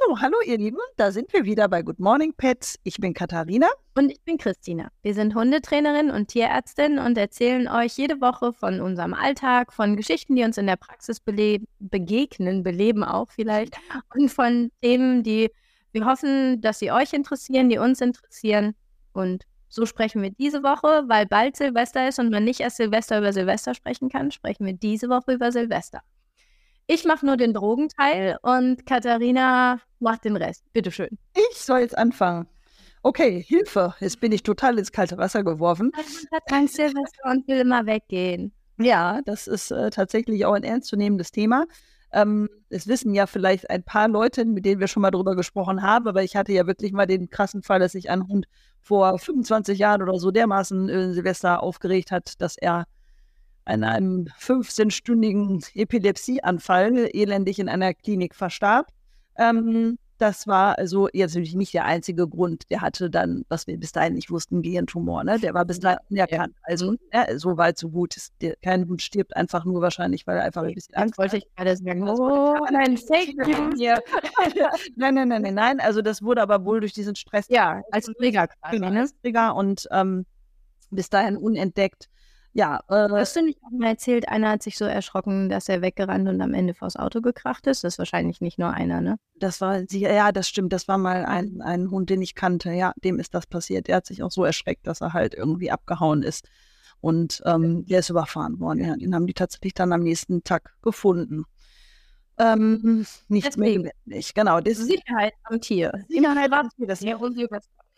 So, hallo ihr Lieben, da sind wir wieder bei Good Morning Pets. Ich bin Katharina. Und ich bin Christina. Wir sind Hundetrainerin und Tierärztin und erzählen euch jede Woche von unserem Alltag, von Geschichten, die uns in der Praxis begegnen, beleben auch vielleicht, und von Themen, die wir hoffen, dass sie euch interessieren, die uns interessieren. Und so sprechen wir diese Woche, weil bald Silvester ist und man nicht erst Silvester über Silvester sprechen kann, sprechen wir diese Woche über Silvester. Ich mache nur den Drogenteil und Katharina macht den Rest. Bitteschön. Ich soll jetzt anfangen. Okay, Hilfe. Jetzt bin ich total ins kalte Wasser geworfen. Man hat Angst Silvester und will immer weggehen. Ja, das ist äh, tatsächlich auch ein ernstzunehmendes Thema. Ähm, es wissen ja vielleicht ein paar Leute, mit denen wir schon mal drüber gesprochen haben, aber ich hatte ja wirklich mal den krassen Fall, dass sich ein Hund vor 25 Jahren oder so dermaßen äh, Silvester aufgeregt hat, dass er an einem 15-stündigen Epilepsieanfall elendig in einer Klinik verstarb. Ähm, das war also jetzt natürlich nicht der einzige Grund. Der hatte dann, was wir bis dahin nicht wussten, Gehirntumor. Ne? Der war bis dahin unerkannt. Also ja, so weit, so gut. Der, kein Hund stirbt einfach nur wahrscheinlich, weil er einfach ein bisschen Angst wollte ich gerade sagen. Oh, nein, Fake News. nein, nein, nein, nein, nein. Also das wurde aber wohl durch diesen Stress. Ja, als Trigger quasi. Genau, als Trigger und ähm, bis dahin unentdeckt. Ja, äh, Hast du nicht auch mal erzählt, einer hat sich so erschrocken, dass er weggerannt und am Ende vors Auto gekracht ist? Das ist wahrscheinlich nicht nur einer, ne? Das war, ja, das stimmt. Das war mal ein, ein Hund, den ich kannte. Ja, dem ist das passiert. Der hat sich auch so erschreckt, dass er halt irgendwie abgehauen ist. Und ähm, der ist überfahren worden. Ja, den haben die tatsächlich dann am nächsten Tag gefunden. Ähm, nichts Deswegen. mehr nicht. Genau. Das Sicherheit am Tier. Sicherheit am Tier. Das ja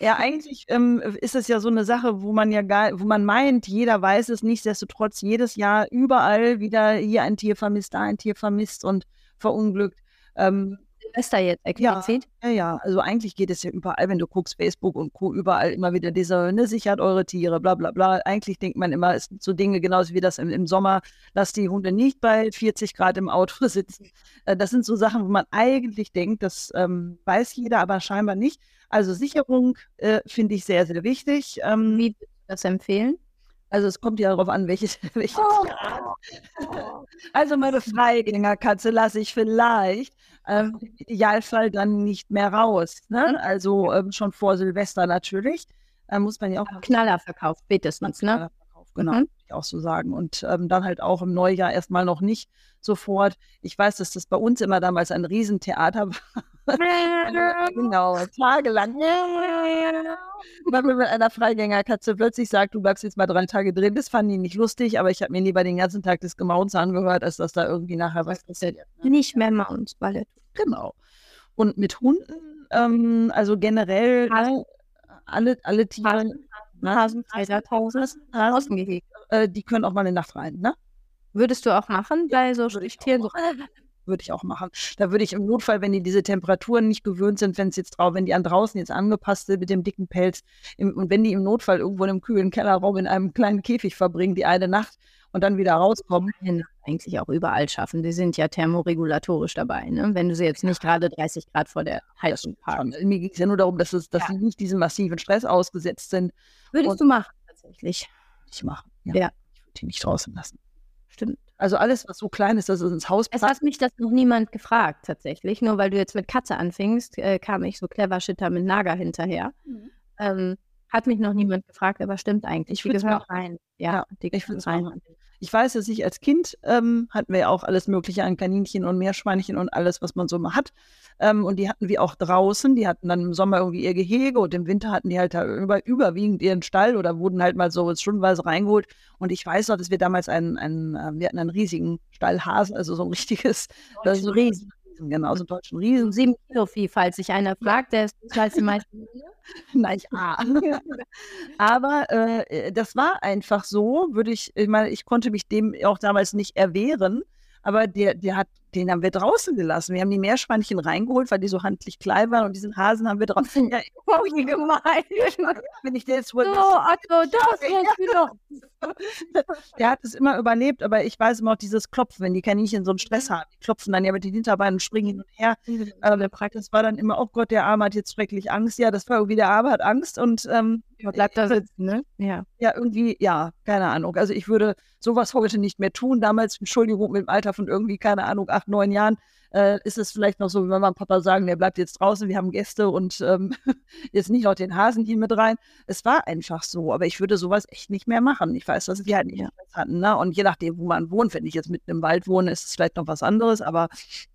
ja, eigentlich ähm, ist es ja so eine Sache, wo man ja gar, wo man meint, jeder weiß es, nichtsdestotrotz jedes Jahr überall wieder hier ein Tier vermisst, da ein Tier vermisst und verunglückt. Ähm, Silvester jetzt explizit? Ja, ja, ja, also eigentlich geht es ja überall, wenn du guckst, Facebook und Co., überall immer wieder diese, ne, sichert eure Tiere, bla bla bla. Eigentlich denkt man immer, es sind so Dinge, genauso wie das im, im Sommer, lasst die Hunde nicht bei 40 Grad im Auto sitzen. Äh, das sind so Sachen, wo man eigentlich denkt, das ähm, weiß jeder, aber scheinbar nicht. Also Sicherung äh, finde ich sehr, sehr wichtig. Ähm, Wie das empfehlen? Also es kommt ja darauf an, welches. welches oh. Also meine Freigängerkatze lasse ich vielleicht ähm, im Idealfall dann nicht mehr raus. Ne? Mhm. Also ähm, schon vor Silvester natürlich. Da muss man ja auch. Knallerverkauf, spätestens, ne? Genau, mhm. ich auch so sagen. Und ähm, dann halt auch im Neujahr erstmal noch nicht sofort. Ich weiß, dass das bei uns immer damals ein Riesentheater war. genau, tagelang. Wenn man mit einer Freigängerkatze plötzlich sagt, du bleibst jetzt mal drei Tage drin, das fanden die nicht lustig, aber ich habe mir lieber den ganzen Tag das Gemaunz angehört, als dass da irgendwie nachher was passiert. Ne? Nicht mehr Maunz, Ballett. Genau. Und mit Hunden, ähm, also generell Hasen. alle, alle Tiere. Hasen, Hasen, Hasen, Hasen, äh, die können auch mal eine Nacht rein, ne? Würdest du auch machen bei so Stichtieren? So, würde ich auch machen. Da würde ich im Notfall, wenn die diese Temperaturen nicht gewöhnt sind, wenn es jetzt drauf, wenn die an draußen jetzt angepasst sind mit dem dicken Pelz im, und wenn die im Notfall irgendwo in einem kühlen Kellerraum in einem kleinen Käfig verbringen, die eine Nacht und dann wieder rauskommen. Eigentlich auch überall schaffen. Die sind ja thermoregulatorisch dabei, ne? wenn du sie jetzt nicht gerade 30 Grad vor der Heizung parkst. Mir ging es ja nur darum, dass, es, dass ja. sie nicht diesem massiven Stress ausgesetzt sind. Würdest und du machen, tatsächlich? Ich machen, ja. ja. Ich würde die nicht draußen lassen. Stimmt. Also alles, was so klein ist, dass es ins Haus passt. Es hat mich das noch niemand gefragt, tatsächlich. Nur weil du jetzt mit Katze anfingst, äh, kam ich so clever Shitter mit Nager hinterher. Mhm. Ähm, hat mich noch niemand gefragt, aber stimmt eigentlich. Ich gehören rein. Ja, ja die ich rein. Auch. Ich weiß, dass ich als Kind ähm, hatten wir ja auch alles Mögliche an Kaninchen und Meerschweinchen und alles, was man so mal hat. Ähm, und die hatten wir auch draußen. Die hatten dann im Sommer irgendwie ihr Gehege und im Winter hatten die halt da über, überwiegend ihren Stall oder wurden halt mal so stundenweise reingeholt. Und ich weiß noch, dass wir damals einen, einen äh, wir hatten einen riesigen Stallhasen, also so ein richtiges, das so riesen, genau, so einen deutschen Riesen. Sieben Kilo Vieh, falls sich einer fragt, der ist als die meisten. Nein, ich ah. Aber äh, das war einfach so, würde ich, ich meine, ich konnte mich dem auch damals nicht erwehren, aber der, der hat den haben wir draußen gelassen. Wir haben die Meerschweinchen reingeholt, weil die so handlich klein waren und diesen Hasen haben wir draußen. Ja, oh, wie gemein. Wenn ich jetzt wohl. So, also das jetzt wieder. Der hat es immer überlebt, aber ich weiß immer auch dieses Klopfen, wenn die Kaninchen so einen Stress haben. Die klopfen dann ja mit den Hinterbeinen und springen hin und her. Ähm, das war dann immer, oh Gott, der Arme hat jetzt schrecklich Angst. Ja, das war irgendwie, der Arme hat Angst und ähm, bleibt da sitzen, ne? Ja. Ja, irgendwie, ja, keine Ahnung. Also ich würde sowas heute nicht mehr tun. Damals, Entschuldigung, mit dem Alter von irgendwie, keine Ahnung, acht, neun Jahren äh, ist es vielleicht noch so, wie Mama und Papa sagen, der bleibt jetzt draußen, wir haben Gäste und ähm, jetzt nicht noch den Hasen hier mit rein. Es war einfach so, aber ich würde sowas echt nicht mehr machen. Ich weiß, dass wir halt nicht Stress hatten. Ne? Und je nachdem, wo man wohnt, wenn ich jetzt mitten im Wald wohne, ist es vielleicht noch was anderes, aber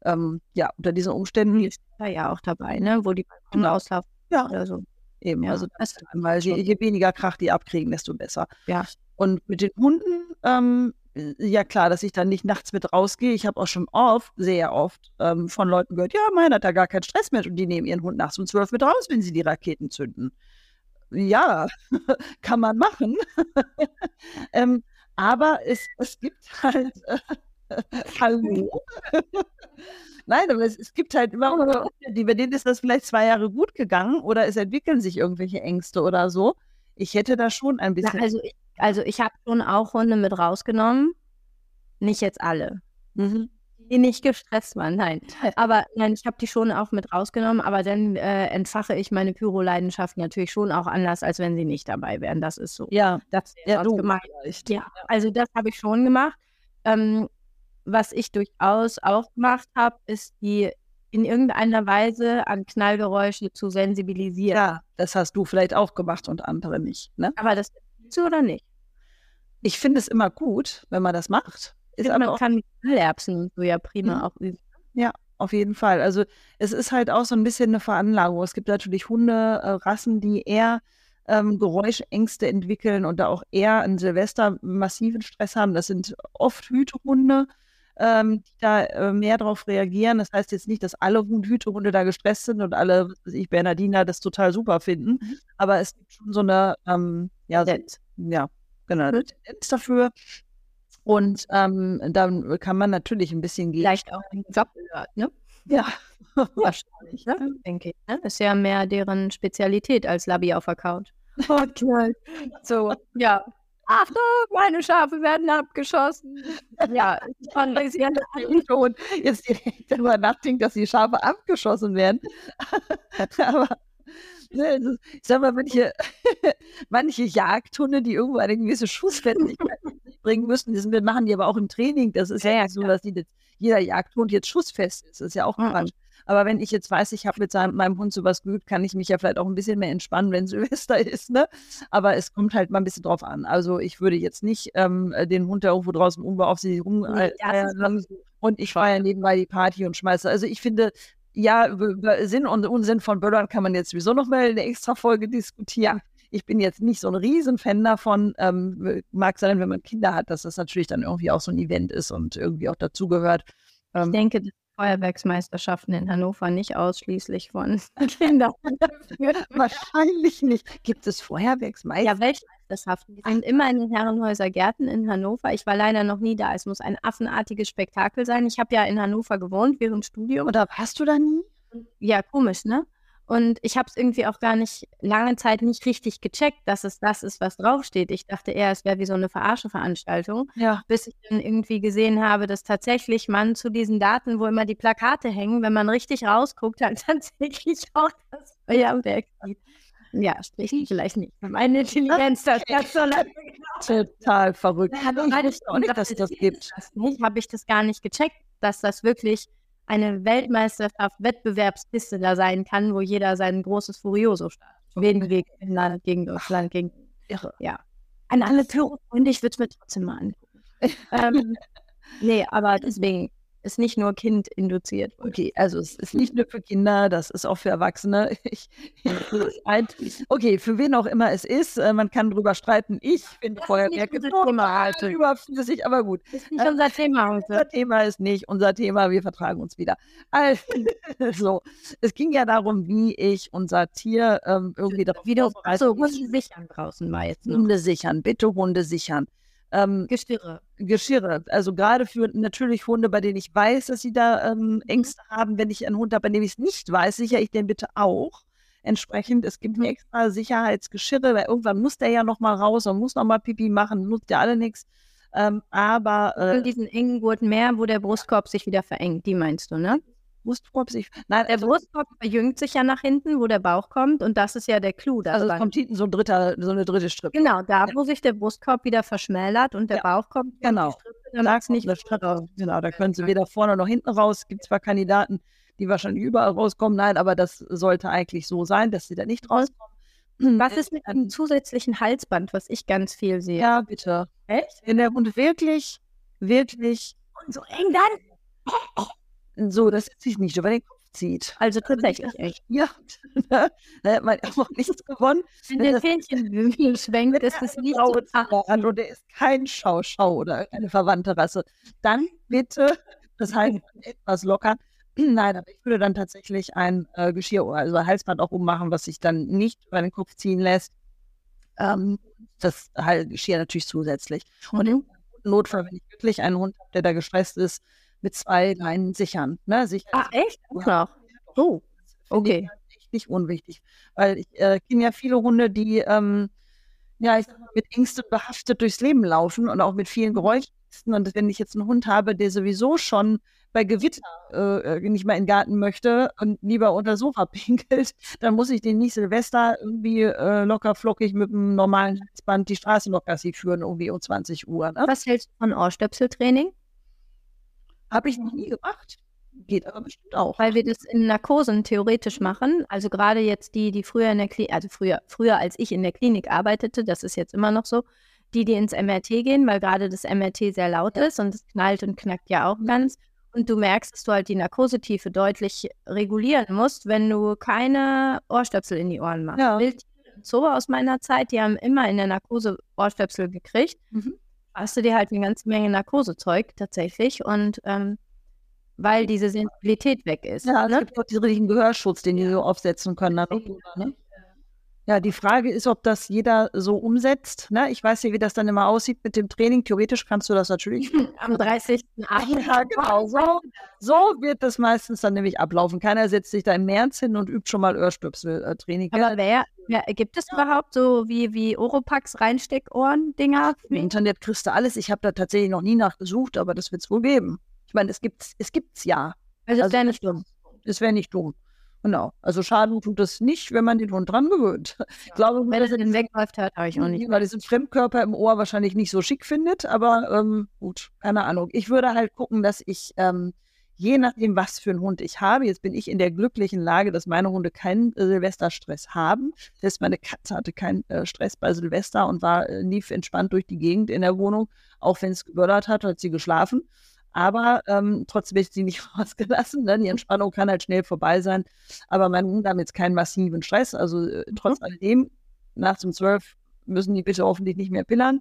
ähm, ja, unter diesen Umständen. ist da ja auch dabei, ne? wo die Balkone Genau. auslaufen Ja, oder so. eben. Ja, also das, weil je, je weniger Krach die abkriegen, desto besser. Ja. Und mit den Hunden, ähm, ja klar, dass ich dann nicht nachts mit rausgehe. Ich habe auch schon oft, sehr oft, ähm, von Leuten gehört, ja, mein hat da gar keinen Stress mit und die nehmen ihren Hund nachts um zwölf mit raus, wenn sie die Raketen zünden. Ja, kann man machen. ähm, aber es, es gibt halt, äh, hallo. Nein, aber es, es gibt halt immer auch Leute, die, bei denen ist das vielleicht zwei Jahre gut gegangen oder es entwickeln sich irgendwelche Ängste oder so. Ich hätte da schon ein Na, bisschen. also ich, also ich habe schon auch Hunde mit rausgenommen. Nicht jetzt alle. Mhm. Die nicht gestresst waren, nein. Aber nein, ich habe die schon auch mit rausgenommen, aber dann äh, entfache ich meine Pyro-Leidenschaft natürlich schon auch anders, als wenn sie nicht dabei wären. Das ist so. Ja, Das ja, du vielleicht. Ja, also das habe ich schon gemacht. Ähm, was ich durchaus auch gemacht habe, ist die in irgendeiner Weise an Knallgeräusche zu sensibilisieren. Ja, das hast du vielleicht auch gemacht und andere nicht. Ne? Aber das willst du oder nicht? Ich finde es immer gut, wenn man das macht. Ist aber man auch kann mit Knallerbsen und so ja prima Mhm. auch üben. Auf jeden Fall. Also es ist halt auch so ein bisschen eine Veranlagung. Es gibt natürlich Hunderassen, die eher ähm, Geräuschängste entwickeln und da auch eher an Silvester massiven Stress haben. Das sind oft Hütehunde, ähm, die da äh, mehr darauf reagieren. Das heißt jetzt nicht, dass alle Hund Hütehunde da gestresst sind und alle, was weiß ich, Bernardiner das total super finden. Mhm. Aber es gibt schon so eine, ähm, ja, so, ja, genau, eine Tendenz dafür. Und ähm, dann kann man natürlich ein bisschen gegen. Vielleicht auch den Job gehört, ne? Ja, wahrscheinlich. Ne? Denke ich. Ne? Ist ja mehr deren Spezialität als Labi auf der Couch. Okay. So, ja. Achtung, meine Schafe werden abgeschossen. Ja, schon ein bisschen schon jetzt direkt darüber nachdenkt, dass die Schafe abgeschossen werden. Aber ne, das- ich sag mal, manche, manche Jagdhunde, die irgendwo eine gewisse Schussfertigkeit bringen müssen, sind, machen die aber auch im Training. Das ist ja, Ja, so, dass die jeder Jagdhund jetzt schussfest ist. Das ist ja auch Mhm. Aber wenn ich jetzt weiß, ich habe mit seinem, meinem Hund sowas geübt, kann ich mich ja vielleicht auch ein bisschen mehr entspannen, wenn Silvester ist. Ne? Aber es kommt halt mal ein bisschen drauf an. Also ich würde jetzt nicht ähm, den Hund da irgendwo draußen unbeaufsichtigt rum Nee, äh, das und ich feiere nebenbei die Party und schmeiße. Also ich finde, ja, über, Sinn und Unsinn von Böllern kann man jetzt sowieso noch mal eine extra Folge diskutieren. Ich bin jetzt nicht so ein Riesenfan davon. Ähm, mag sein, wenn man Kinder hat, dass das natürlich dann irgendwie auch so ein Event ist und irgendwie auch dazugehört. Ich Ähm, denke, dass Feuerwerksmeisterschaften in Hannover nicht ausschließlich von Kindern wahrscheinlich nicht. Gibt es Feuerwerksmeister? Ja, Weltmeisterschaften. Die sind immer in den Herrenhäuser Gärten in Hannover. Ich war leider noch nie da. Es muss ein affenartiges Spektakel sein. Ich habe ja in Hannover gewohnt während Studium. Oder warst du da nie? Ja, komisch, ne? Und ich habe es irgendwie auch gar nicht lange Zeit nicht richtig gecheckt, dass es das ist, was draufsteht. Ich dachte eher, es wäre wie so eine Verarsche-Veranstaltung, Ja. bis ich dann irgendwie gesehen habe, dass tatsächlich man zu diesen Daten, wo immer die Plakate hängen, wenn man richtig rausguckt, dann tatsächlich auch das Feuerwerk sieht. Ja, spricht vielleicht nicht meine Intelligenz, das ganz so lange Total verrückt. ja, ich dass es das gibt. habe ich das gar nicht gecheckt, dass das wirklich eine Weltmeisterschaft, Wettbewerbspiste da sein kann, wo jeder sein großes Furioso startet. Schweden gegen Finnland, gegen Deutschland, gegen. Irre. Ja. An alle Pyro-Freunde, ich würde es mir trotzdem mal angucken. ähm, nee, aber deswegen ist nicht nur Kind induziert. Okay, also es ist nicht nur für Kinder, das ist auch für Erwachsene. Ich, okay, für wen auch immer es ist, äh, man kann drüber streiten. Ich finde Feuerwerke total überflüssig, aber gut. Das ist nicht unser Thema heute. Unser Thema ist nicht unser Thema, wir vertragen uns wieder. Also, es ging ja darum, wie ich unser Tier ähm, irgendwie darauf Wieder so, Hunde sichern draußen war jetzt noch. Hunde sichern, bitte Hunde sichern. Ähm, Gestirre. Geschirre. Also gerade für natürlich Hunde, bei denen ich weiß, dass sie da ähm, Ängste haben, wenn ich einen Hund habe, bei dem ich es nicht weiß, sichere ich den bitte auch. Entsprechend, es gibt Mhm. extra Sicherheitsgeschirre, weil irgendwann muss der ja noch mal raus und muss noch mal Pipi machen, nutzt ja alle nichts. Ähm, aber äh, diesen engen Gurt mehr, wo der Brustkorb sich wieder verengt, die meinst du, ne? Brustkorb sich. Nein, Der also, Brustkorb verjüngt sich ja nach hinten, wo der Bauch kommt und das ist ja der Clou also es kommt hinten so ein dritter, so eine dritte Strippe. genau, da wo sich der Brustkorb wieder verschmälert und der Ja, Bauch kommt, genau. Strippe da Da nicht raus. Genau, da können sie weder vorne noch hinten raus. Gibt zwar Kandidaten, die wahrscheinlich überall rauskommen, nein, aber das sollte eigentlich so sein, dass sie da nicht rauskommen. Was ist mit einem zusätzlichen Halsband, was ich ganz viel sehe? Ja, bitte. Echt? Der Hund wirklich, wirklich Und so eng dann? So, dass er sich nicht über den Kopf zieht. Also tatsächlich echt. Ja, da hat man auch nichts gewonnen. Wenn der das- Fähnchen schwenkt, ist es nicht so. An der ist kein Schau-Schau oder eine verwandte Rasse. Dann bitte, das heißt etwas locker. Nein, aber ich würde dann tatsächlich ein äh, Geschirr, also ein Halsband auch ummachen, was sich dann nicht über den Kopf ziehen lässt. Ähm, das halt Geschirr natürlich zusätzlich. Und im Notfall, wenn ich wirklich einen Hund habe, der da gestresst ist, mit zwei Leinen sichern. Ne? Sicher, Ah, echt? Auch Ja. noch? Oh, okay. halt echt nicht unwichtig. Weil ich äh, kenne ja viele Hunde, die ähm, ja, ich sag mal, mit Ängsten behaftet durchs Leben laufen und auch mit vielen Geräuschängsten. Und wenn ich jetzt einen Hund habe, der sowieso schon bei Gewitter äh, äh, nicht mehr in den Garten möchte und lieber unter Sofa pinkelt, dann muss ich den nicht Silvester irgendwie äh, locker flockig mit einem normalen Halsband die Straße noch Gassi führen, irgendwie um 20 Uhr. Ne? Was hältst du von Ohrstöpseltraining? Habe ich noch nie gemacht. Geht aber bestimmt auch. Weil wir das in Narkosen theoretisch machen. Also gerade jetzt die, die früher in der Klinik, also früher, früher als ich in der Klinik arbeitete, das ist jetzt immer noch so, die, die ins MRT gehen, weil gerade das MRT sehr laut ist und es knallt und knackt ja auch ganz. Und du merkst, dass du halt die Narkosetiefe deutlich regulieren musst, wenn du keine Ohrstöpsel in die Ohren machst. Ja. Wildtiere im Zoo aus meiner Zeit, die haben immer in der Narkose Ohrstöpsel gekriegt. Mhm. Hast du dir halt eine ganze Menge Narkosezeug tatsächlich und ähm, weil diese Sensibilität weg ist. Ja, es ne? gibt auch diesen richtigen Gehörschutz, den die so aufsetzen können. Ne? Ja, die Frage ist, ob das jeder so umsetzt. Ne? Ich weiß ja, wie das dann immer aussieht mit dem Training. Theoretisch kannst du das natürlich. Am 30.08. ja, genau. So, so wird das meistens dann nämlich ablaufen. Keiner setzt sich da im März hin und übt schon mal Ohrstöpsel-Training. Aber wer, wer, gibt es überhaupt so wie, wie Oropax Reinsteckohren-Dinger? Im Internet kriegst du alles. Ich habe da tatsächlich noch nie nachgesucht, aber das wird es wohl geben. Ich meine, es gibt es gibt's ja. Also, Also das wäre nicht dumm. Es wäre nicht dumm. Genau. Also Schaden tut es nicht, wenn man den Hund dran gewöhnt. Ich glaube, Wenn er den wegläuft, hört habe ich auch nicht. weil diesen Fremdkörper im Ohr wahrscheinlich nicht so schick findet, aber ähm, gut, keine Ahnung. Ich würde halt gucken, dass ich, ähm, je nachdem, was für einen Hund ich habe, jetzt bin ich in der glücklichen Lage, dass meine Hunde keinen äh, Silvesterstress haben. Das heißt, meine Katze hatte keinen äh, Stress bei Silvester und war, äh, lief entspannt durch die Gegend in der Wohnung, auch wenn es gebördert hat, hat sie geschlafen. Aber ähm, trotzdem ist sie nicht rausgelassen. Ne? Die Entspannung kann halt schnell vorbei sein. Aber meine Hunde haben jetzt keinen massiven Stress. Also äh, trotz alledem, nachts um zwölf müssen die bitte hoffentlich nicht mehr pillern.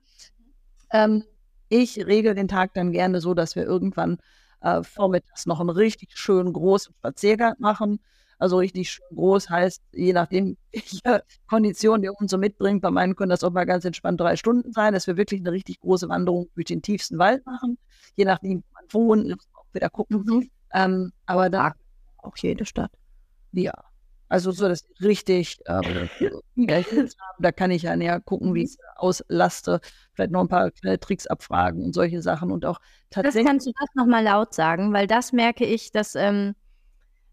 Ähm, ich regel den Tag dann gerne so, dass wir irgendwann äh, vormittags noch einen richtig schönen großen Spaziergang machen. Also richtig schön groß heißt, je nachdem, welche Kondition der Hund so mitbringt, bei meinen können das auch mal ganz entspannt drei Stunden sein, dass wir wirklich eine richtig große Wanderung durch den tiefsten Wald machen. Je nachdem, wo man wohnt, muss man auch wieder gucken. Ähm, aber da Auch jede Stadt. ja. Also so das richtig ähm, da kann ich ja näher gucken, wie ich es auslaste, vielleicht noch ein paar kleine Tricks abfragen und solche Sachen und auch Das tatsächlich. kannst du das nochmal laut sagen, weil das merke ich, dass, ähm,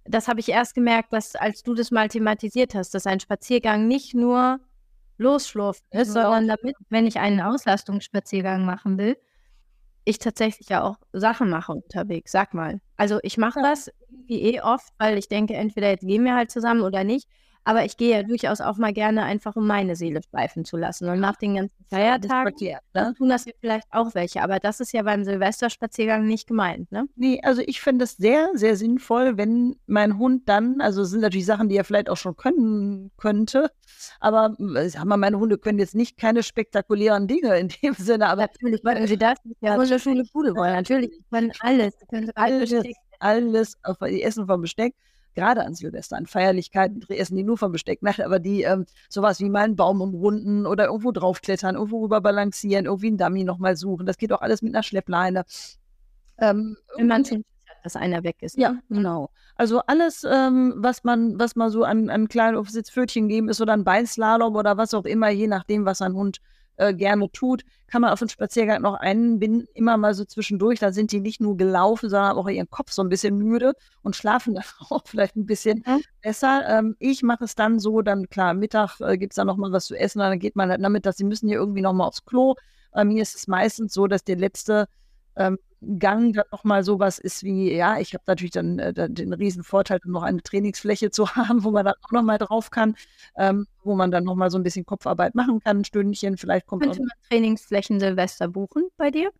das habe ich erst gemerkt, dass, als du das mal thematisiert hast, dass ein Spaziergang nicht nur losschlurfen ist, Mhm. sondern damit, wenn ich einen Auslastungsspaziergang machen will, ich tatsächlich ja auch Sachen mache unterwegs, sag mal. Also ich mache das irgendwie eh oft, weil ich denke, entweder jetzt gehen wir halt zusammen oder nicht. Aber ich gehe ja durchaus auch mal gerne einfach, um meine Seele schweifen zu lassen. Und nach den ganzen Feiertagen verkehrt, ne? tun das ja vielleicht auch welche. Aber das ist ja beim Silvesterspaziergang nicht gemeint, ne? Nee, also ich finde es sehr, sehr sinnvoll, wenn mein Hund dann, also es sind natürlich Sachen, die er vielleicht auch schon können könnte, aber sag mal, meine Hunde können jetzt nicht keine spektakulären Dinge in dem Sinne, aber Natürlich können sie das. Ja, Hundeschule, Bude wollen. Natürlich, sie können alles. Sie können Alles. Alles, auf, die essen vom Besteck, gerade an Silvester, an Feierlichkeiten, essen die nur vom Besteck, Nein, aber die ähm, sowas wie mal einen Baum umrunden oder irgendwo draufklettern, irgendwo rüber balancieren, irgendwie einen Dummy nochmal suchen, das geht auch alles mit einer Schleppleine. Ähm, Wenn man schon Schiss hat, dass einer weg ist. ja, ne? genau. Also alles, ähm, was man, was man so an, an kleinen Aufsitzpfötchen geben ist oder ein Beinslalom oder was auch immer, je nachdem, was ein Hund äh, gerne tut, kann man auf den Spaziergang noch einbinden, immer mal so zwischendurch. Da sind die nicht nur gelaufen, sondern auch ihren Kopf so ein bisschen müde und schlafen dann auch vielleicht ein bisschen Mhm. besser. Ähm, ich mache es dann so, dann klar, Mittag äh, gibt es dann noch mal was zu essen, dann geht man halt damit, dass sie müssen hier irgendwie noch mal aufs Klo. Bei mir ist es meistens so, dass der letzte ähm, Gang dann nochmal sowas ist wie, ja, ich habe natürlich dann äh, den riesen Vorteil, noch eine Trainingsfläche zu haben, wo man dann auch nochmal drauf kann, ähm, wo man dann nochmal so ein bisschen Kopfarbeit machen kann, ein Stündchen, vielleicht kommt Könnte man Trainingsflächen Silvester buchen bei dir?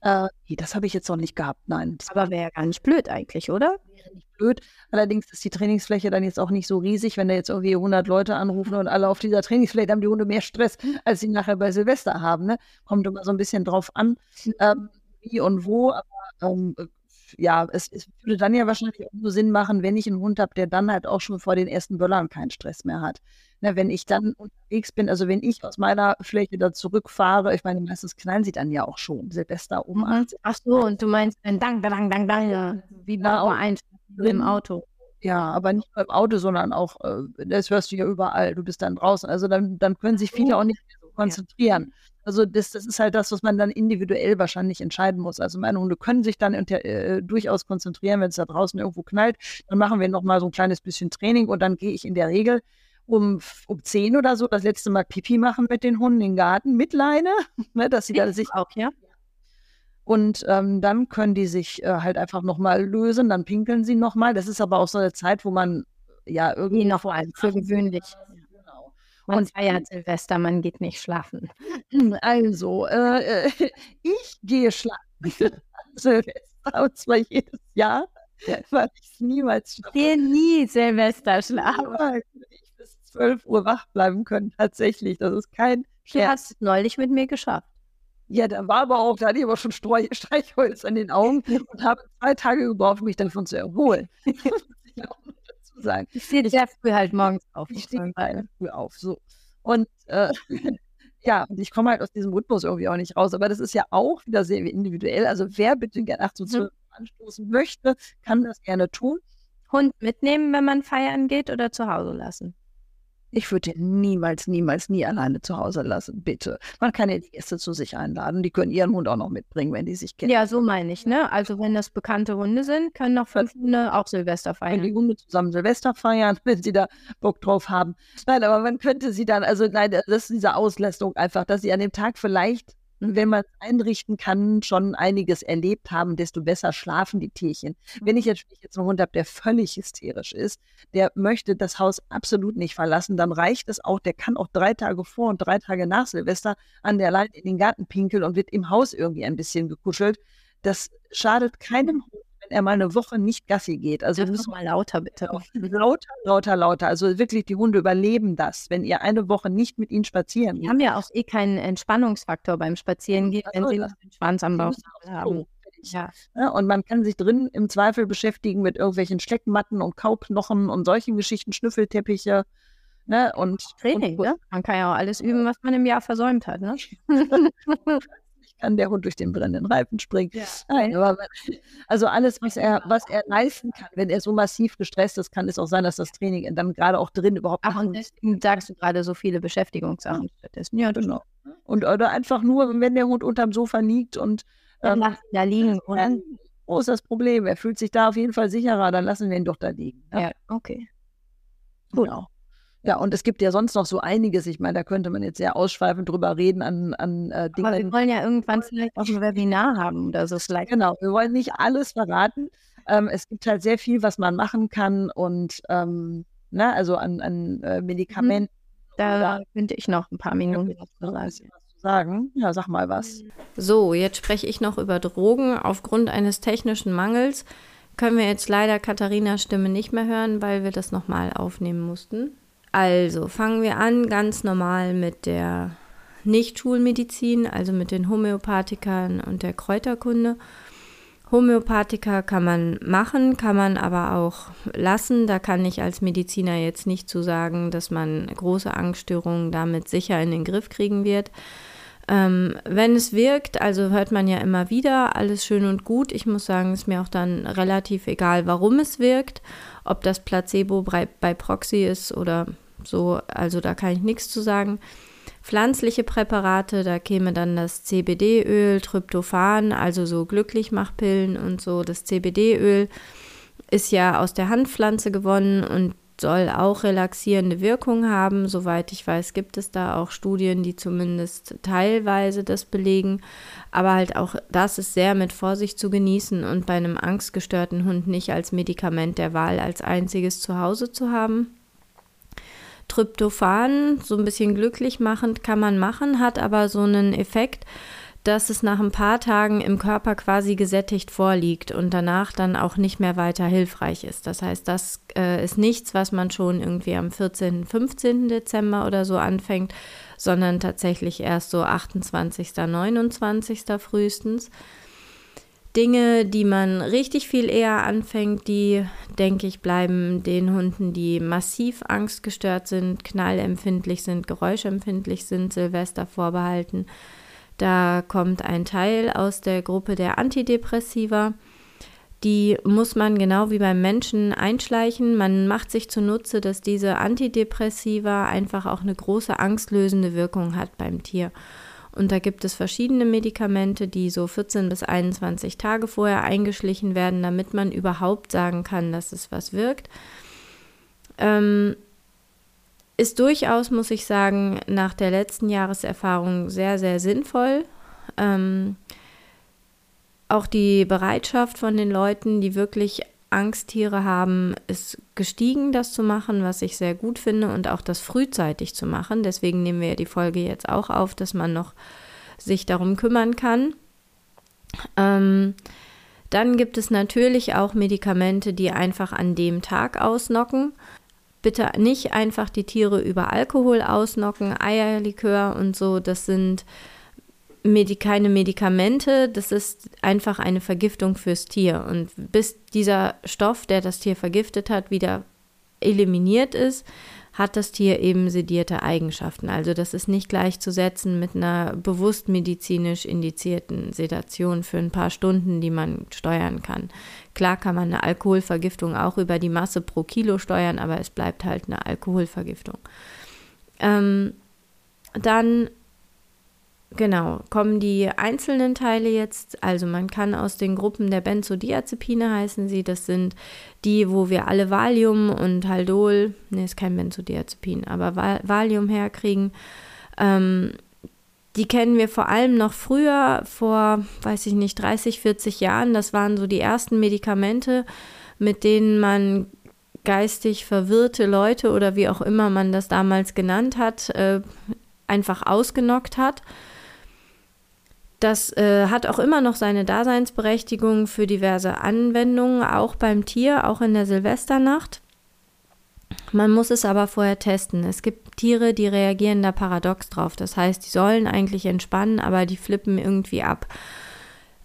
Äh, das habe ich jetzt noch nicht gehabt, nein. Aber wäre ja gar nicht blöd eigentlich, oder? Wäre nicht blöd. Allerdings ist die Trainingsfläche dann jetzt auch nicht so riesig, wenn da jetzt irgendwie 100 Leute anrufen und alle auf dieser Trainingsfläche haben die Hunde mehr Stress, als sie nachher bei Silvester haben. Ne? Kommt immer so ein bisschen drauf an. Ähm, wie und wo, aber ähm, äh, ja, es, es, würde dann ja wahrscheinlich auch nur Sinn machen, wenn ich einen Hund habe, der dann halt auch schon vor den ersten Böllern keinen Stress mehr hat. Na, wenn ich dann unterwegs bin, also wenn ich aus meiner Fläche da zurückfahre, ich meine, meistens knallen sie dann ja auch schon, Silvester um mhm. Ach so, und du meinst dann dang, dang, dang, dang, ja. wie bei ein im Auto. Ja, aber nicht nur im Auto, sondern auch, äh, das hörst du ja überall, du bist dann draußen. Also dann, dann können sich viele auch nicht mehr so konzentrieren. Also das, das ist halt das, was man dann individuell wahrscheinlich entscheiden muss. Also meine Hunde können sich dann unter, äh, durchaus konzentrieren, wenn es da draußen irgendwo knallt. Dann machen wir nochmal so ein kleines bisschen Training und dann gehe ich in der Regel um, um 10 oder so das letzte Mal Pipi machen mit den Hunden im Garten mit Leine, ne, dass sie da sich auch, ja. Und ähm, dann können die sich äh, halt einfach nochmal lösen, dann pinkeln sie nochmal. Das ist aber auch so eine Zeit, wo man ja irgendwie. noch vor allem für gewöhnlich. Man und feiert Silvester, man geht nicht schlafen. Also, äh, ich gehe schlafen. Silvester, und zwar jedes Jahr, weil ich niemals schlafe. Wir nie Silvester schlafen. Ich 12 Uhr wach bleiben können, tatsächlich. Das ist kein Scherz. Du hast es neulich mit mir geschafft. Ja, da war aber auch, da hatte ich aber schon Streichholz an den Augen und habe zwei Tage gebraucht, mich davon zu erholen. sagen. Ich stehe sehr früh halt morgens auf. Ich stehe früh auf, so. Und äh, ja, und ich komme halt aus diesem Rhythmus irgendwie auch nicht raus. Aber das ist ja auch wieder sehr individuell. Also wer bitte gerne 8 zu 12 anstoßen möchte, kann das gerne tun. Hund mitnehmen, wenn man feiern geht oder zu Hause lassen? Ich würde den niemals, niemals, nie alleine zu Hause lassen, bitte. Man kann ja die Gäste zu sich einladen. Die können ihren Hund auch noch mitbringen, wenn die sich kennen. Ja, so meine ich, ne? Also wenn das bekannte Hunde sind, können noch fünf Hunde auch Silvester feiern. Wenn die Hunde zusammen Silvester feiern, wenn sie da Bock drauf haben. Nein, aber man könnte sie dann, also nein, das ist diese Auslastung einfach, dass sie an dem Tag vielleicht wenn man es einrichten kann, schon einiges erlebt haben, desto besser schlafen die Tierchen. Wenn ich jetzt, jetzt einen Hund habe, der völlig hysterisch ist, der möchte das Haus absolut nicht verlassen, dann reicht es auch, der kann auch drei Tage vor und drei Tage nach Silvester an der Leine in den Garten pinkeln und wird im Haus irgendwie ein bisschen gekuschelt. Das schadet keinem Hund wenn er mal eine Woche nicht Gassi geht. Also Sag mal lauter bitte. Lauter, lauter, lauter. Also wirklich, die Hunde überleben das, wenn ihr eine Woche nicht mit ihnen spazieren geht. Die haben ja auch eh keinen Entspannungsfaktor beim Spazierengehen, wenn sie den Schwanz am Bauch haben. Ja. ja. Und man kann sich drin im Zweifel beschäftigen mit irgendwelchen Schleckmatten und Kauknochen und solchen Geschichten, Schnüffelteppiche. Ne? Und, Training, und, ne? Man kann ja auch alles üben, was man im Jahr versäumt hat. Ne? kann der Hund durch den brennenden Reifen springen. Ja. Nein, aber also alles, was er, was er leisten kann, wenn er so massiv gestresst ist, kann es auch sein, dass das Training dann gerade auch drin überhaupt Ach, und deswegen sagst du gerade so viele Beschäftigungssachen ja. stattdessen. Ja, genau. Und oder einfach nur, wenn der Hund unterm Sofa liegt und ähm, da liegen, oder? Wo ist das Problem? Er fühlt sich da auf jeden Fall sicherer, dann lassen wir ihn doch da liegen. Ja, ja okay. Gut. Genau. Ja, und es gibt ja sonst noch so einiges. Ich meine, da könnte man jetzt sehr ausschweifend drüber reden an, an äh, Dingen. Aber wir wollen ja irgendwann vielleicht auch ein Webinar haben oder so vielleicht. Genau, wir wollen nicht alles verraten. Ähm, es gibt halt sehr viel, was man machen kann und ähm, ne, also an, an äh, Medikamenten. Da könnte ich noch ein paar Minuten was sagen. Ja, sag mal was. So, jetzt spreche ich noch über Drogen. Aufgrund eines technischen Mangels können wir jetzt leider Katharinas Stimme nicht mehr hören, weil wir das nochmal aufnehmen mussten. Also fangen wir an ganz normal mit der Nicht-Schulmedizin, also mit den Homöopathikern und der Kräuterkunde. Homöopathika kann man machen, kann man aber auch lassen. Da kann ich als Mediziner jetzt nicht zu sagen, dass man große Angststörungen damit sicher in den Griff kriegen wird. Ähm, wenn es wirkt, also hört man ja immer wieder, alles schön und gut. Ich muss sagen, ist mir auch dann relativ egal, warum es wirkt, ob das Placebo bei, bei Proxy ist oder so. Also da kann ich nichts zu sagen. Pflanzliche Präparate, da käme dann das CBD-Öl, Tryptophan, also so Glücklichmachpillen und so. Das CBD-Öl ist ja aus der Handpflanze gewonnen und soll auch relaxierende Wirkung haben. Soweit ich weiß, gibt es da auch Studien, die zumindest teilweise das belegen. Aber halt auch das ist sehr mit Vorsicht zu genießen und bei einem angstgestörten Hund nicht als Medikament der Wahl als einziges zu Hause zu haben. Tryptophan, so ein bisschen glücklich machend kann man machen, hat aber so einen Effekt, dass es nach ein paar Tagen im Körper quasi gesättigt vorliegt und danach dann auch nicht mehr weiter hilfreich ist. Das heißt, das äh, ist nichts, was man schon irgendwie am 14., 15. Dezember oder so anfängt, sondern tatsächlich erst so 28., 29. frühestens. Dinge, die man richtig viel eher anfängt, die, denke ich, bleiben den Hunden, die massiv angstgestört sind, knallempfindlich sind, geräuschempfindlich sind, Silvester vorbehalten. Da kommt ein Teil aus der Gruppe der Antidepressiva. Die muss man genau wie beim Menschen einschleichen. Man macht sich zunutze, dass diese Antidepressiva einfach auch eine große angstlösende Wirkung hat beim Tier. Und da gibt es verschiedene Medikamente, die so 14 bis 21 Tage vorher eingeschlichen werden, damit man überhaupt sagen kann, dass es was wirkt. Ähm, ist durchaus, muss ich sagen, nach der letzten Jahreserfahrung sehr, sehr sinnvoll. Ähm, auch die Bereitschaft von den Leuten, die wirklich Angsttiere haben, ist gestiegen, das zu machen, was ich sehr gut finde und auch das frühzeitig zu machen. Deswegen nehmen wir die Folge jetzt auch auf, dass man noch sich darum kümmern kann. Ähm, dann gibt es natürlich auch Medikamente, die einfach an dem Tag ausnocken bitte nicht einfach die Tiere über Alkohol ausnocken, Eierlikör und so. Das sind Medi keine Medikamente, das ist einfach eine Vergiftung fürs Tier. Und bis dieser Stoff, der das Tier vergiftet hat, wieder eliminiert ist, hat das Tier eben sedierte Eigenschaften. Also das ist nicht gleichzusetzen mit einer bewusst medizinisch indizierten Sedation für ein paar Stunden, die man steuern kann. Klar kann man eine Alkoholvergiftung auch über die Masse pro Kilo steuern, aber es bleibt halt eine Alkoholvergiftung. Ähm, dann Genau, kommen die einzelnen Teile jetzt, also man kann aus den Gruppen der Benzodiazepine heißen sie, das sind die, wo wir alle Valium und Haldol, ne, ist kein Benzodiazepin, aber Valium herkriegen. Ähm, die kennen wir vor allem noch früher, vor, weiß ich nicht, 30, 40 Jahren. Das waren so die ersten Medikamente, mit denen man geistig verwirrte Leute oder wie auch immer man das damals genannt hat, äh, einfach ausgenockt hat. Das äh, hat auch immer noch seine Daseinsberechtigung für diverse Anwendungen, auch beim Tier, auch in der Silvesternacht. Man muss es aber vorher testen. Es gibt Tiere, die reagieren da paradox drauf. Das heißt, die sollen eigentlich entspannen, aber die flippen irgendwie ab.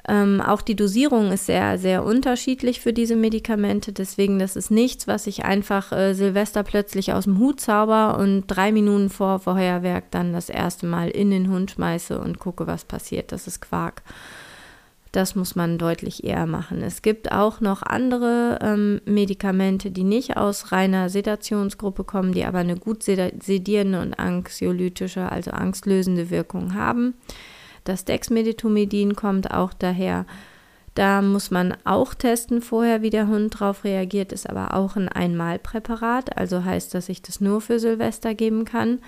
Ähm, auch die Dosierung ist sehr, sehr unterschiedlich für diese Medikamente. Deswegen, das ist nichts, was ich einfach äh, Silvester plötzlich aus dem Hut zauber und drei Minuten vor Feuerwerk dann das erste Mal in den Hund schmeiße und gucke, was passiert. Das ist Quark. Das muss man deutlich eher machen. Es gibt auch noch andere ähm, Medikamente, die nicht aus reiner Sedationsgruppe kommen, die aber eine gut sedierende und anxiolytische, also angstlösende Wirkung haben. Das Dexmedetomidin kommt auch daher. Da muss man auch testen vorher, wie der Hund darauf reagiert, ist aber auch ein Einmalpräparat, also heißt, dass ich das nur für Silvester geben kann.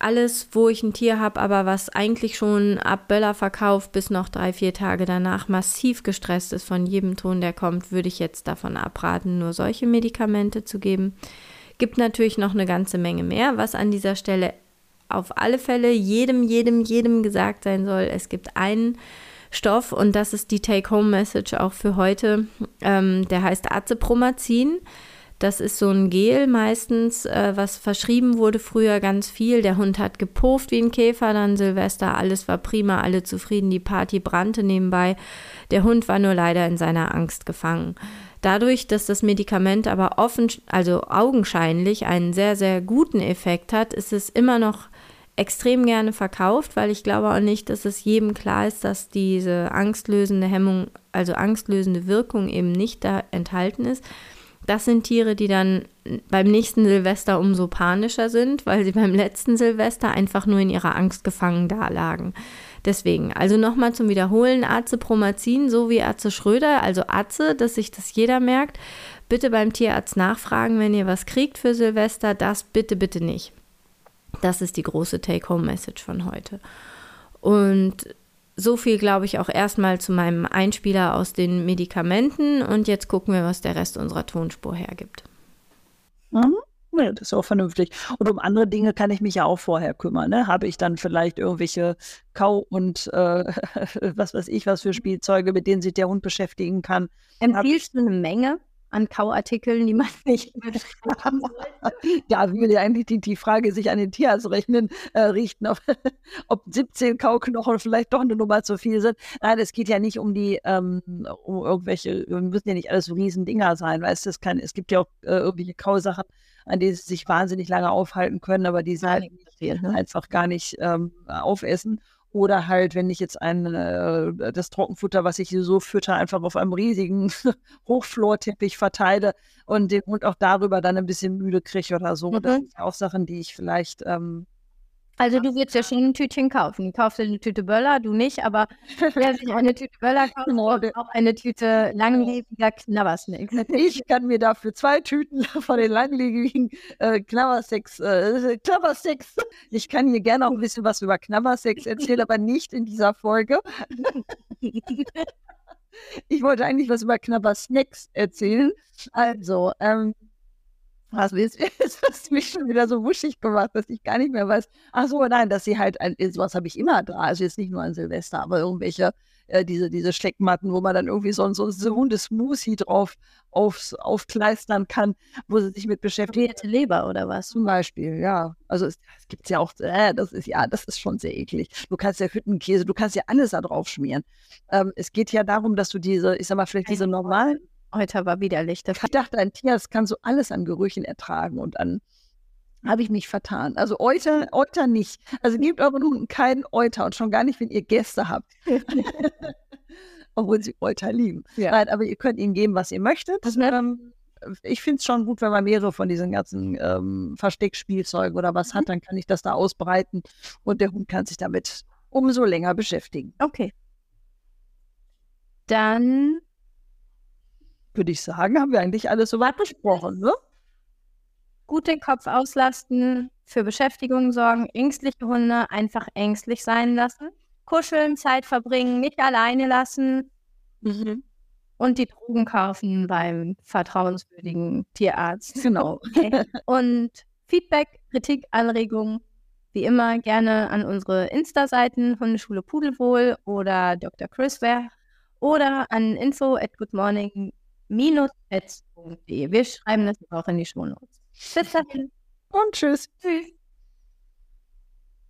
Alles, wo ich ein Tier habe, aber was eigentlich schon ab Böllerverkauf bis noch drei, vier Tage danach massiv gestresst ist von jedem Ton, der kommt, würde ich jetzt davon abraten, nur solche Medikamente zu geben. Gibt natürlich noch eine ganze Menge mehr, was an dieser Stelle auf alle Fälle jedem, jedem, jedem gesagt sein soll, es gibt einen Stoff und das ist die Take-Home-Message auch für heute. Ähm, der heißt Azepromazin. Das ist so ein Gel meistens, äh, was verschrieben wurde früher ganz viel. Der Hund hat gepufft wie ein Käfer, dann Silvester, alles war prima, alle zufrieden, die Party brannte nebenbei. Der Hund war nur leider in seiner Angst gefangen. Dadurch, dass das Medikament aber offen, also augenscheinlich einen sehr, sehr guten Effekt hat, ist es immer noch extrem gerne verkauft, weil ich glaube auch nicht, dass es jedem klar ist, dass diese angstlösende Hemmung, also angstlösende Wirkung eben nicht da enthalten ist. Das sind Tiere, die dann beim nächsten Silvester umso panischer sind, weil sie beim letzten Silvester einfach nur in ihrer Angst gefangen dalagen. Deswegen, also nochmal zum Wiederholen, Azepromazin, so wie Atze Schröder, also Atze, dass sich das jeder merkt, bitte beim Tierarzt nachfragen, wenn ihr was kriegt für Silvester. Das bitte, bitte nicht. Das ist die große Take-Home-Message von heute. Und so viel, glaube ich, auch erstmal zu meinem Einspieler aus den Medikamenten. Und jetzt gucken wir, was der Rest unserer Tonspur hergibt. Mhm. Ja, das ist auch vernünftig. Und um andere Dinge kann ich mich ja auch vorher kümmern. Ne? Habe ich dann vielleicht irgendwelche Kau- und äh, was weiß ich, was für Spielzeuge, mit denen sich der Hund beschäftigen kann? Empfiehlst du eine Menge? An Kauartikeln, die man nicht haben. Ja, will ja eigentlich die, die Frage sich an den Tierarzt rechnen, äh, richten, ob, ob 17 Kauknochen vielleicht doch eine Nummer zu viel sind. Nein, es geht ja nicht um die, ähm, um irgendwelche, müssen ja nicht alles so riesen Dinger sein, weißt du, es, kann, es gibt ja auch äh, irgendwelche Kausachen, an denen sie sich wahnsinnig lange aufhalten können, aber die sie halt einfach gar nicht ähm, aufessen. Oder halt, wenn ich jetzt ein, äh, das Trockenfutter, was ich so fütter, einfach auf einem riesigen Hochflorteppich verteile und den Hund auch darüber dann ein bisschen müde kriege oder so. Mhm. Das sind auch Sachen, die ich vielleicht ähm, also du würdest ja schon ein Tütchen kaufen. Du kaufst eine Tüte Böller, du nicht, aber wer sich eine Tüte Böller kauft, auch eine Tüte langlebiger Knabbersnacks. Ich kann mir dafür zwei Tüten von den langlebigen äh, Knabbersnacks, äh, Knabbersnacks. Ich kann hier gerne auch ein bisschen was über Knabbersnacks erzählen, aber nicht in dieser Folge. ich wollte eigentlich was über Knabbersnacks erzählen. Also, ähm, was jetzt, jetzt hast du mich schon wieder so wuschig gemacht, dass ich gar nicht mehr weiß. Ach so, nein, dass sie halt, ein, sowas habe ich immer da. Also jetzt nicht nur an Silvester, aber irgendwelche, äh, diese, diese Steckmatten, wo man dann irgendwie so, so, so Hundesmoothie drauf aufs, aufkleistern kann, wo sie sich mit beschäftigt. Leber oder was? Zum Beispiel, ja. Also es, es gibt ja auch, äh, das ist ja, das ist schon sehr eklig. Du kannst ja Hüttenkäse, du kannst ja alles da drauf schmieren. Ähm, es geht ja darum, dass du diese, ich sag mal, vielleicht diese normalen Heute war widerlich. Ich dachte, ein Tier, das kann so alles an Gerüchen ertragen und an habe ich mich vertan. Also Euter, Euter nicht. Also gebt euren Hunden keinen Euter und schon gar nicht, wenn ihr Gäste habt. Obwohl sie Euter lieben. Ja. Nein, aber ihr könnt ihnen geben, was ihr möchtet. Ähm, ich finde es schon gut, wenn man mehrere von diesen ganzen ähm, Versteckspielzeugen oder was mhm. hat, dann kann ich das da ausbreiten und der Hund kann sich damit umso länger beschäftigen. Okay. Dann würde ich sagen, haben wir eigentlich alles soweit besprochen, ne? Gut den Kopf auslasten, für Beschäftigung sorgen, ängstliche Hunde einfach ängstlich sein lassen, kuscheln, Zeit verbringen, nicht alleine lassen mhm. und die Drogen kaufen beim vertrauenswürdigen Tierarzt. Genau. Okay. Und Feedback, Kritik, Anregungen, wie immer gerne an unsere Insta-Seiten Hundeschule Pudelwohl oder Dr. Chris oder an info at goodmorning minus-pets.de. Wir schreiben das auch in die Shownotes. Bis dahin und tschüss. Tschüss.